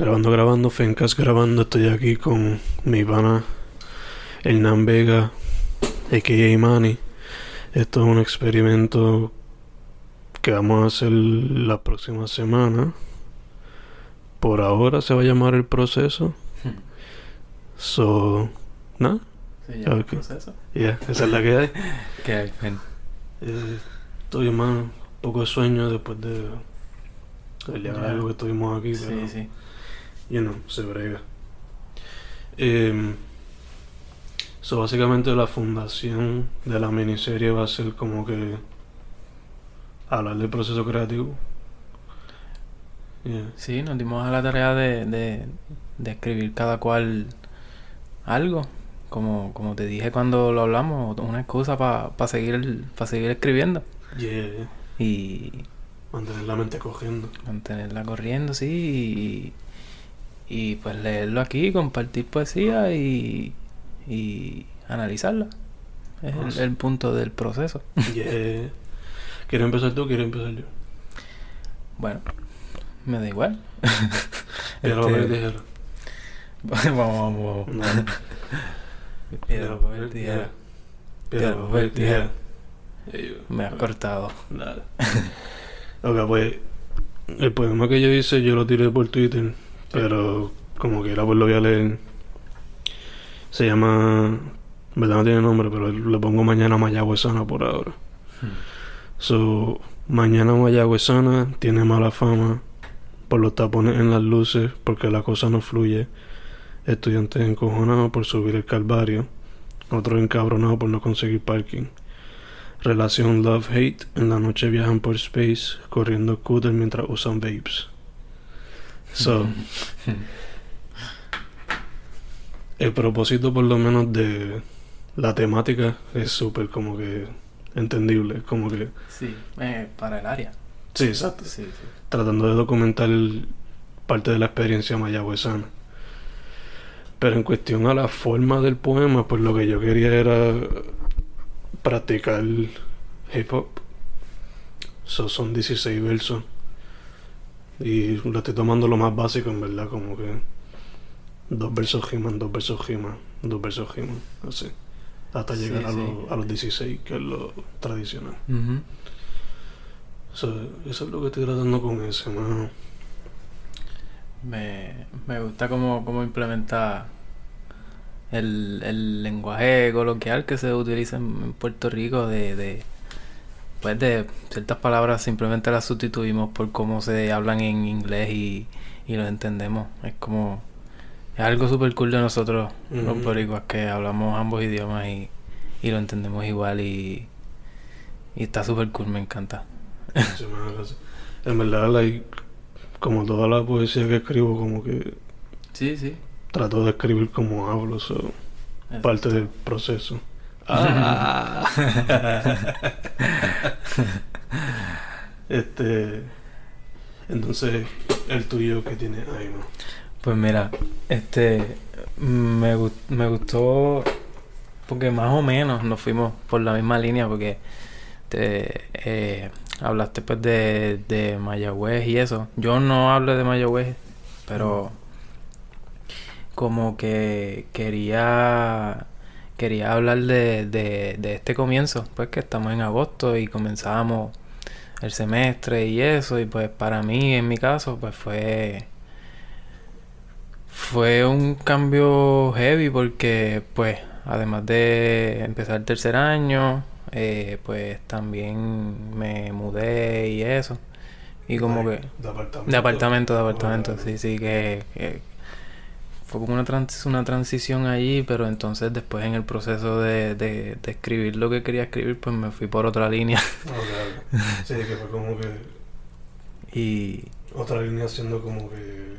Grabando, grabando, Fencas grabando. Estoy aquí con mi pana Hernán Vega, a.k.a. Manny. Esto es un experimento que vamos a hacer la próxima semana. Por ahora se va a llamar el proceso. So, ¿no? Se llama Ok. proceso. Yeah, esa es la que hay. Que hay. Eh, estoy, hermano, poco de sueño después de el día Ya. largo que estuvimos aquí, pero, Sí, sí. You know, se brega. Eh, so, básicamente la fundación de la miniserie va a ser como que hablar del proceso creativo. Yeah. Sí, nos dimos a la tarea de, de, de escribir cada cual algo. Como, como te dije cuando lo hablamos, una excusa para seguir, pa seguir escribiendo. Yeah. Y Mantener la mente cogiendo. mantenerla corriendo, sí. Y, y pues leerlo aquí, compartir poesía y, y analizarla. Es el- punto del proceso. Yeah. ¿Quieres empezar tú o quieres empezar yo? Bueno, me da igual. Piedra, Este, papel, tijera. vamos, vamos, vamos. No. Piedra, papel, tijera. Piedra, papel, tijera. Me has cortado. Dale. ok, pues el poema que yo hice yo lo tiré por Twitter, pero como que era pues lo voy a leer. Se llama, verdad no tiene nombre, pero le pongo mañana mayagüezana por ahora. So, mañana mayagüezana tiene mala fama por los tapones en las luces, porque la cosa no fluye. Estudiantes encojonados por subir el calvario, otros encabronados por no conseguir parking. Relación love-hate, en la noche viajan por space, corriendo scooter mientras usan vapes. So, el propósito por lo menos de la temática es súper como que entendible, como que... Sí, eh, para el área. Sí, exacto. Sí, sí. Tratando de documentar parte de la experiencia mayagüezana. Pero en cuestión a la forma del poema, pues lo que yo quería era practicar hip hop. So, son 16 versos. Y lo estoy tomando lo más básico, en verdad, como que dos versos riman, dos versos riman, dos versos riman, así. Hasta Sí, llegar a, sí. los- a los 16, que es lo tradicional. So, eso es lo que estoy tratando con ese, mano. Me, me gusta cómo, cómo implementa el, el lenguaje coloquial que se utiliza en, en Puerto Rico de, de pues de ciertas palabras simplemente las sustituimos por cómo se hablan en inglés y, y lo entendemos. Es como es algo súper cool de nosotros los Ujú. boricuas que hablamos ambos idiomas y, y lo entendemos igual y, y está súper cool, me encanta. Sí. En verdad, like, como toda la poesía que escribo, como que Sí, sí. trato de escribir como hablo, so, parte del proceso. Ah. este. Entonces, el tuyo que tiene ahí, ¿no? Pues mira, este me, me gustó porque más o menos nos fuimos por la misma línea porque te, eh, hablaste pues de, de Mayagüez y eso. Yo no hablo de Mayagüez, pero como que quería quería hablar de, de, de este comienzo, pues que estamos en agosto y comenzamos el semestre y eso y pues para mí en mi caso pues fue fue un cambio heavy porque, pues, además de empezar el tercer año, eh, pues también me mudé y eso. Y como que... De apartamento. De apartamento, de apartamento, Ok. sí, sí, que, que fue como una, trans- una transición allí, pero entonces después en el proceso de, de, de escribir lo que quería escribir, pues me fui por otra línea. Ok, ok. Sí, que fue como que y otra línea siendo como que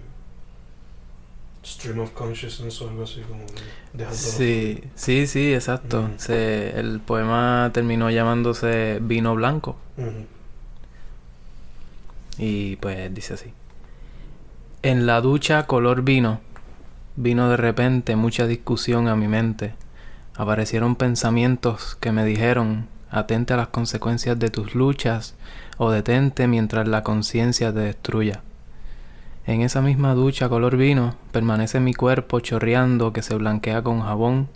stream of consciousness o algo así, como que sí, sí, sí, exacto. Se, el poema terminó llamándose Vino Blanco. Y pues dice así. En la ducha color vino, vino de repente mucha discusión a mi mente. Aparecieron pensamientos que me dijeron, atente a las consecuencias de tus luchas o detente mientras la conciencia te destruya. En esa misma ducha color vino permanece mi cuerpo chorreando que se blanquea con jabón,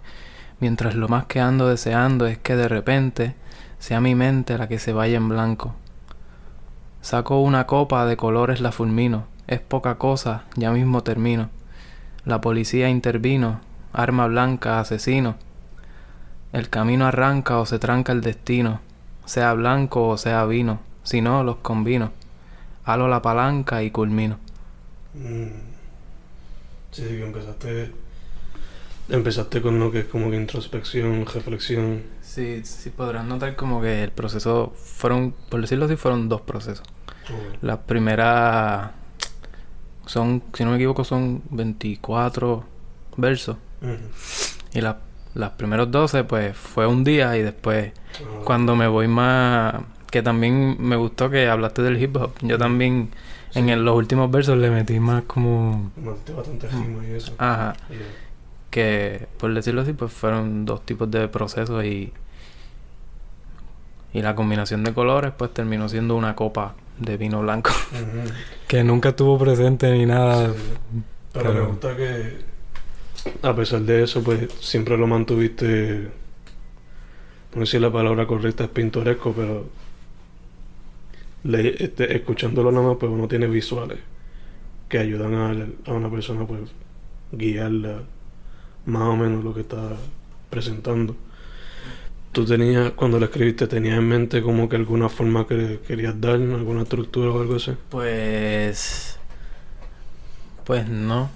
mientras lo más que ando deseando es que de repente sea mi mente la que se vaya en blanco. Saco una copa de colores la fulmino, es poca cosa, ya mismo termino. La policía intervino, arma blanca, asesino. El camino arranca o se tranca el destino, sea blanco o sea vino, si no los combino. Halo la palanca y culmino. Mm. Sí, sí, que empezaste. Empezaste con lo que es como que introspección, reflexión. Sí, sí, podrán notar como que el proceso fueron, por decirlo así, fueron dos procesos. La primera son, si no me equivoco, son 24 versos. Y la- las primeros 12, pues fue un día y después, Ah, cuando me voy más. Que también me gustó que hablaste del hip hop. Yo también, en el- los últimos versos, le metí más como. Metiste bastante rima y eso. Ajá. Yeah. que por decirlo así pues fueron dos tipos de procesos y y la combinación de colores pues terminó siendo una copa de vino blanco que nunca estuvo presente ni nada Sí. Pero me gusta que, a pesar de eso, pues siempre lo mantuviste. No sé si la palabra correcta es pintoresco, pero le- este, escuchándolo nada más, pues uno tiene visuales que ayudan a, a una persona, pues, guiarla más o menos lo que está presentando. Tú tenías, cuando lo escribiste, tenías en mente como que alguna forma que querías dar, alguna estructura o algo así. pues pues no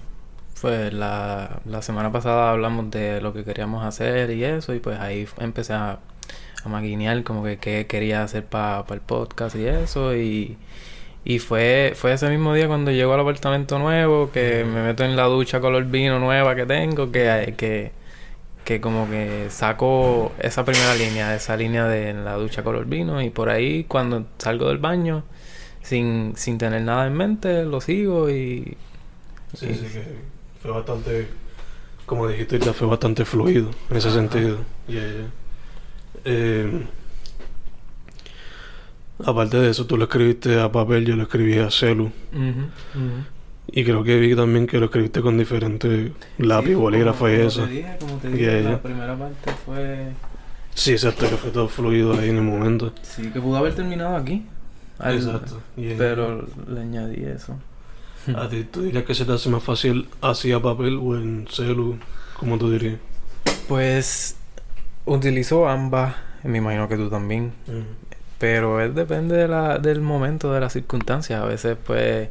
pues la, la semana pasada hablamos de lo que queríamos hacer y eso y pues ahí empecé a, a maquinear como que qué quería hacer para el podcast y eso y Y fue, fue ese mismo día cuando llego al apartamento nuevo, que me meto en la ducha color vino nueva que tengo, que, que, que como que saco esa primera línea, esa línea de la ducha color vino, y por ahí cuando salgo del baño, sin, sin tener nada en mente, lo sigo y... Sí, y- sí, que fue bastante, como dijiste fue bastante fluido en ese sentido. Yeah, yeah. Eh, aparte de eso, tú lo escribiste a papel, yo lo escribí a celu. Ujú. Y creo que vi también que lo escribiste con diferentes lápiz, Sí, bolígrafo como- y eso. te dije, como te dije, yeah. la primera parte fue... Sí, exacto, que fue todo fluido ahí en el momento. Sí, que pudo haber terminado aquí. Al- Exacto. yeah. Pero le añadí eso. ¿A ti tú dirías que se te hace más fácil así a papel o en celu? ¿Cómo tú dirías? Pues utilizo ambas, me imagino que tú también. Pero es depende de la, del momento, de las circunstancias. A veces, pues,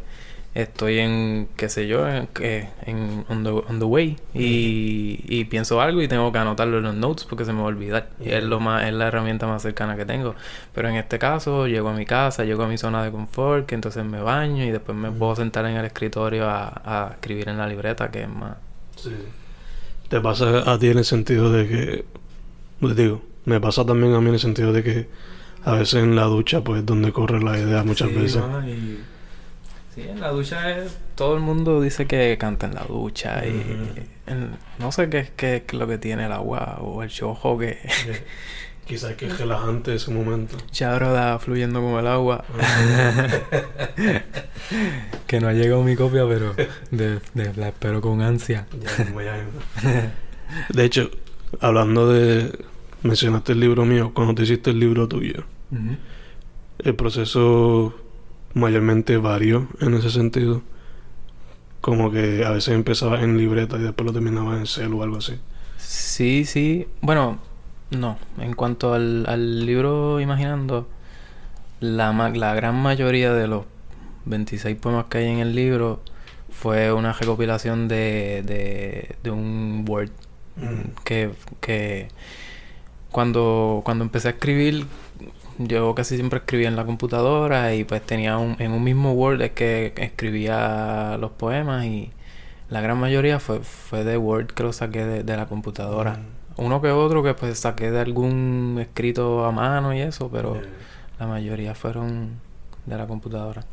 estoy en, qué sé yo, en, en on, the, on the way y, y pienso algo y tengo que anotarlo en los notes porque se me va a olvidar. Y es, lo más, es la herramienta más cercana que tengo. Pero en este caso, llego a mi casa, llego a mi zona de confort, que entonces me baño y después me puedo sentar en el escritorio a, a escribir en la libreta, que es más... Sí. ¿Te pasa a ti en el sentido de que, pues digo, me pasa también a mí en el sentido de que a veces en la ducha pues es donde corre la idea muchas Sí, veces. Sí, en la ducha es... Todo el mundo dice que canta en la ducha y... En- no sé qué, qué es lo que tiene el agua o el chojo que... Eh, Quizás que es relajante ese momento. Chabro da fluyendo como el agua. que no ha llegado mi copia, pero de, de- la espero con ansia. Ya, ya- De hecho, hablando de... Mencionaste el libro mío, cuando te hiciste el libro tuyo, el proceso mayormente varió en ese sentido. Como que a veces empezaba en libreta y después lo terminaba en cel o algo así. Sí, sí. Bueno, no. En cuanto al, al libro Imaginando, la, ma- la gran mayoría de los 26 poemas que hay en el libro fue una recopilación de, de, de un Word. Mm. Que, que cuando, cuando empecé a escribir, yo casi siempre escribía en la computadora y pues tenía un, en un mismo Word es que escribía los poemas y la gran mayoría fue, fue de Word que lo saqué de, de la computadora. Mm. Uno que otro que pues saqué de algún escrito a mano y eso, pero la mayoría fueron de la computadora.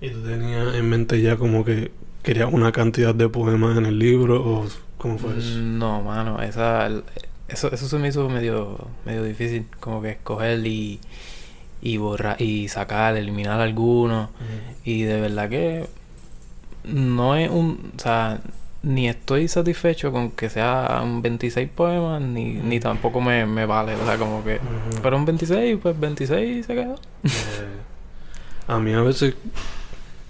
¿Y tú tenías en mente ya como que querías una cantidad de poemas en el libro o cómo fue eso? No, mano, esa, el- eso, eso se me hizo medio, medio difícil, como que escoger y, y borrar y sacar, eliminar algunos. Y de verdad que no es un, o sea, ni estoy satisfecho con que sean 26 poemas, ni, ni tampoco me, me vale, o sea, como que Ujú. fueron 26, pues 26 y se quedó. Eh, a mí a veces,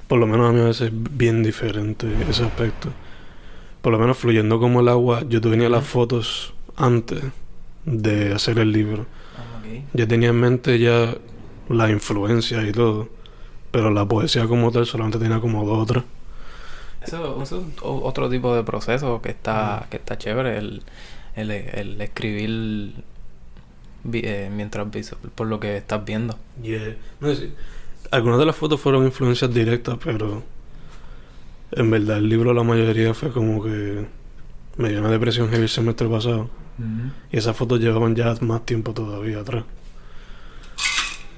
por lo menos a mí a veces es bien diferente ese aspecto. Por lo menos fluyendo como el agua, yo tenía las fotos antes de hacer el libro. Yo tenía en mente ya la influencia y todo, pero la poesía como tal solamente tenía como dos o tres. Eso, es otro tipo de proceso que está, que está chévere, el, el, el escribir eh, mientras por lo que estás viendo. Yeah. No sé, algunas de las fotos fueron influencias directas, pero en verdad el libro la mayoría fue como que me dio una depresión heavy el semestre pasado. Y esas fotos llevaban ya más tiempo todavía atrás.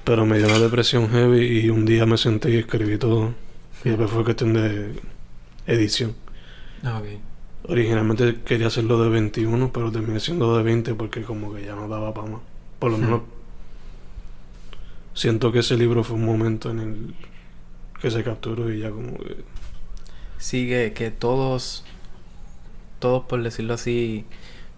Pero me dio una depresión heavy y un día me senté y escribí todo. Y después fue cuestión de edición. Originalmente quería hacerlo de 21, pero terminé siendo de 20 porque como que ya no daba para más. Por lo Hmm. menos siento que ese libro fue un momento en el que se capturó y ya como que... Sí, que, que todos, todos por decirlo así,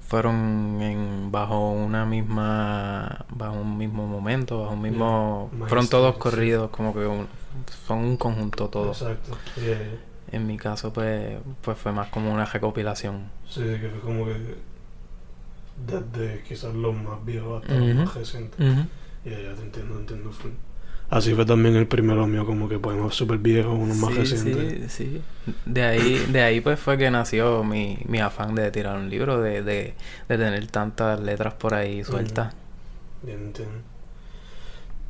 fueron en, bajo una misma, bajo un mismo momento, bajo un mismo, Yeah. fueron todos corridos, como que un- son un conjunto todos. Exacto. Yeah. En mi caso, pues, pues fue más como una recopilación. Sí, que fue como que desde quizás los más viejos hasta los más recientes. Y ya te entiendo, entiendo full. Así fue también el primero mío, como que poemas súper viejos, unos más Sí, recientes. sí, sí. De ahí, de ahí pues fue que nació mi, mi afán de tirar un libro, de, de, de tener tantas letras por ahí sueltas. Bien, entiendo.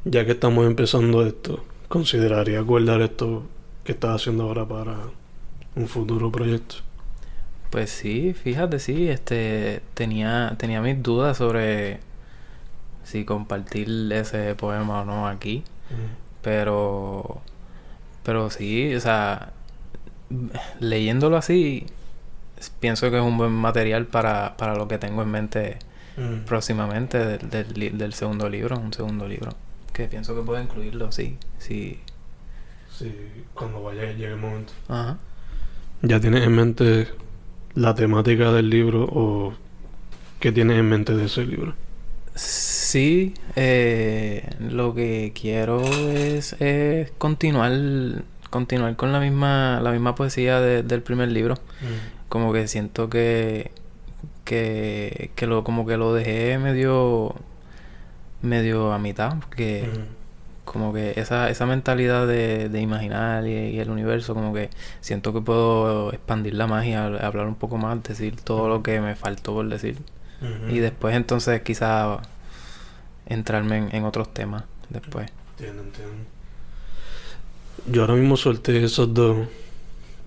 Ya que estamos empezando esto, ¿consideraría guardar esto que estás haciendo ahora para un futuro proyecto? Pues sí, fíjate, sí, este tenía, tenía mis dudas sobre si compartir ese poema o no aquí, pero pero sí, o sea, leyéndolo así pienso que es un buen material para, para lo que tengo en mente Mm. próximamente del, del, segundo libro, un segundo libro, que pienso que puedo incluirlo, sí, sí. Sí, cuando vaya llegue el momento. Ajá. ¿Ya tienes en mente la temática del libro o qué tienes en mente de ese libro? Sí, eh, lo que quiero es, es continuar, continuar con la misma, la misma poesía de- del primer libro. Como que siento que, que, que lo, como que lo dejé medio, medio a mitad, porque Mm. como que esa, esa mentalidad de, de imaginar y, y el universo, como que siento que puedo expandir la magia, hablar un poco más, decir todo lo que me faltó por decir. Y después entonces quizá entrarme en, en otros temas después. Entiendo, entiendo. Yo ahora mismo solté esos dos,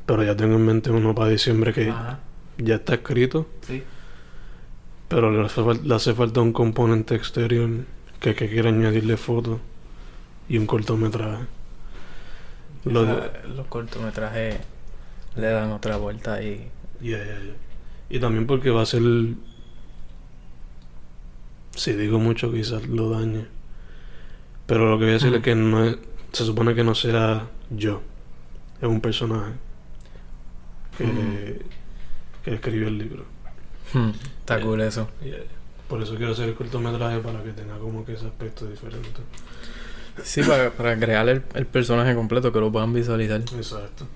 pero ya tengo en mente uno para diciembre que Ajá, ya está escrito, sí. pero le hace, fal- le hace falta un componente exterior que, que quiera añadirle fotos y un cortometraje. Lo de- los cortometrajes le dan otra vuelta y... Ya, ya, ya. Y también porque va a ser. Si digo mucho, quizás lo dañe. Pero lo que voy a decir es que no es. Se supone que no sea yo. Es un personaje. Que, que escribió el libro. Hmm, está cool eso. Eh, por eso quiero hacer el cortometraje para que tenga como que ese aspecto diferente. Sí, para, para crear el, el personaje completo, que lo puedan visualizar. Exacto.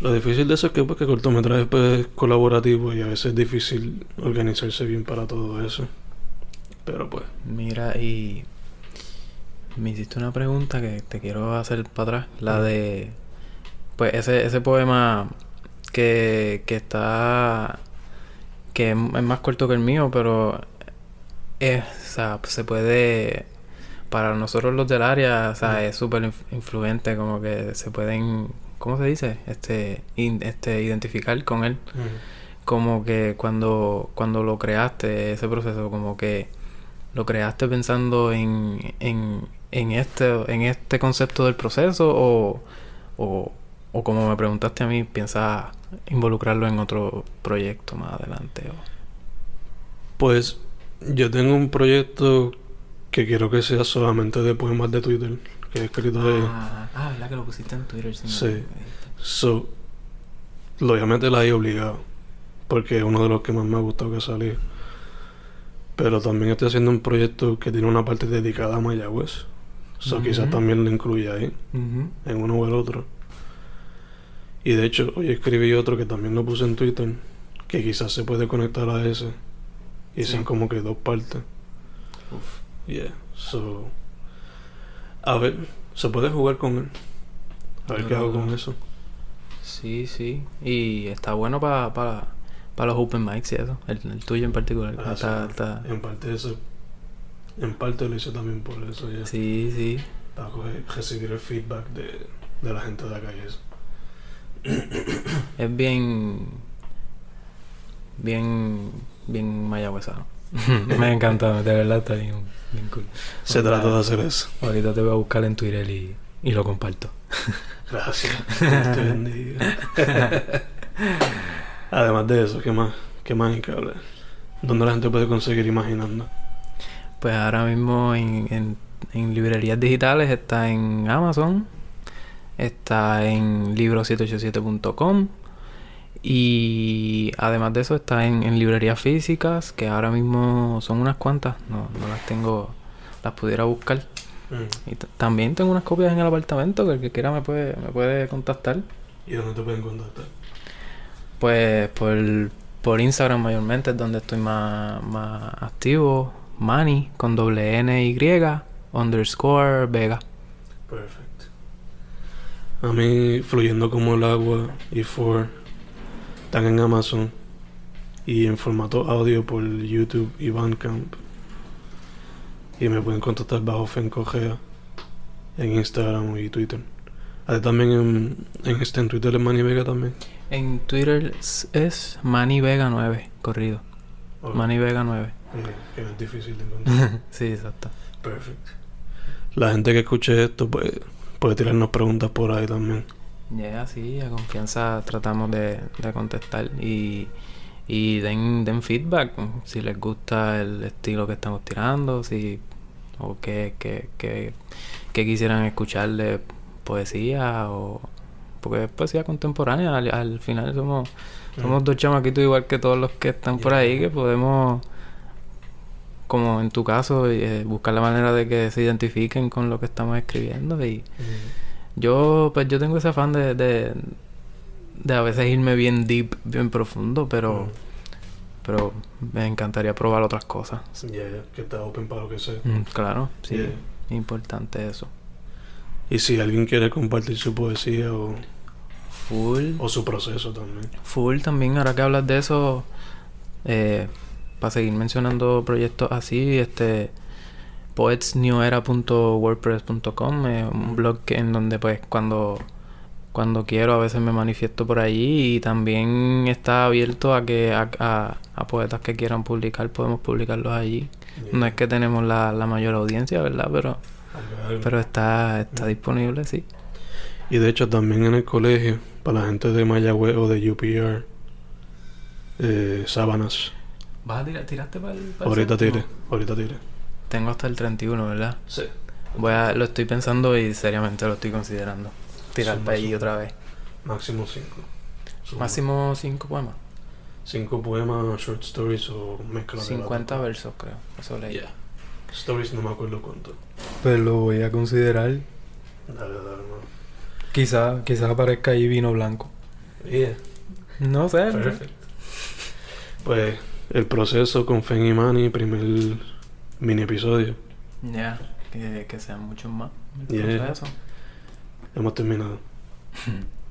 Lo difícil de eso es que, pues, que el cortometraje pues, es colaborativo y a veces es difícil organizarse bien para todo eso. Pero pues. Mira, y me hiciste una pregunta que te quiero hacer para atrás. La de, pues ese, ese poema que, que está, que es más corto que el mío, pero es, o sea, se puede, para nosotros los del área, o sea, es súper inf- influente, como que se pueden, ¿cómo se dice? Este, in- este, identificar con él como que cuando, cuando lo creaste, ese proceso, como que lo creaste pensando en, en, en este, en este concepto del proceso o, o, o como me preguntaste a mí, piensas involucrarlo en otro proyecto más adelante. o- Pues yo tengo un proyecto que quiero que sea solamente de poemas de Twitter, que he escrito de... Ah, ah, ¿verdad que lo pusiste en Twitter? Sí. Sí. So, lo voy a meter ahí obligado. Porque es uno de los que más me ha gustado que salió. Pero también estoy haciendo un proyecto que tiene una parte dedicada a Mayagüez. So, quizás también lo incluya ahí, en uno o el otro. Y de hecho, hoy escribí otro que también lo puse en Twitter, que quizás se puede conectar a ese. Y Sí. sean como que dos partes. Uf. Yeah. So, a ver, se puede jugar con él. A ver qué hago con eso. Sí, sí. Y está bueno para para para los open mics y eso. El, el tuyo en particular. Ah, está, sí. está... En parte eso, en parte lo hice también por eso, ya. Sí, sí. Para coger- recibir el feedback de, de la gente de acá y eso. Es bien. Bien. Bien mayagüezano. Me encanta, de verdad está bien, bien cool. Se trata de hacer eso. Ahorita te voy a buscar en Twitter y, y lo comparto. Gracias. Te bendiga. Además de eso, ¿qué más? ¿Qué más hay que hablar? ¿Dónde la gente puede conseguir imaginando? Pues ahora mismo en, en, en librerías digitales está en Amazon, está en libro787.com y además de eso está en, en librerías físicas, que ahora mismo son unas cuantas, no, no las tengo, las pudiera buscar. Mm. Y también tengo unas copias en el apartamento, que el que quiera me puede, me puede contactar. ¿Y dónde te pueden contactar? Pues por, por Instagram mayormente es donde estoy más, más activo. Manny con doble N Y underscore Vega. Perfecto. A mí, Fluyendo como el agua y For están en Amazon y en formato audio por YouTube y Bandcamp. Y me pueden contactar bajo Fencogea en Instagram y Twitter. También en, en, este, en Twitter es Manny Vega también. En Twitter es, es Manny Vega 9, corrido. Oh, Manny Vega 9. eh, que no es difícil de encontrar. sí, exacto. Perfecto. La gente que escuche esto pues, puede tirarnos preguntas por ahí también. Ya, sí, a confianza tratamos de, de contestar y, y den, den feedback si les gusta el estilo que estamos tirando, si o que, que, que quisieran escuchar de poesía o porque es poesía contemporánea al, al final somos somos dos chamaquitos igual que todos los que están por ahí que podemos como en tu caso eh, buscar la manera de que se identifiquen con lo que estamos escribiendo y Mm. yo, pues yo tengo ese afán de, de, de a veces irme bien deep, bien profundo, pero, Mm. pero me encantaría probar otras cosas. Que está open para lo que sea. Mm, claro, sí, Yeah. importante eso. Y si alguien quiere compartir su poesía o, Full, o su proceso también. full también, ahora que hablas de eso, eh, para seguir mencionando proyectos así, este poetsnewera.wordpress.com es un blog que, en donde pues cuando cuando quiero a veces me manifiesto por allí y también está abierto a que a, a- a poetas que quieran publicar podemos publicarlos allí. No es que tenemos la, la mayor audiencia verdad pero Pero está está disponible sí Y de hecho también en el colegio, para la gente de Mayagüez o de UPR, eh, sábanas. vas a tirar tiraste para el, Ahorita tire, ahorita tire. tengo hasta el 31 verdad Sí. voy a lo estoy pensando y seriamente lo estoy considerando tirar para allí otra vez Máximo cinco. Suma. máximo 5 poemas Cinco poemas, short stories o mezcla de las 50 dos. versos creo eso leí Yeah. Stories no me acuerdo cuánto. Pues lo voy a considerar Dale, dale, no. Quizá, quizás aparezca ahí vino blanco. Yeah. No sé. Perfecto. Pues el proceso con Fen y Manny, primer mini episodio. Ya, que, que sean muchos más. el Yeah. proceso. Hemos terminado.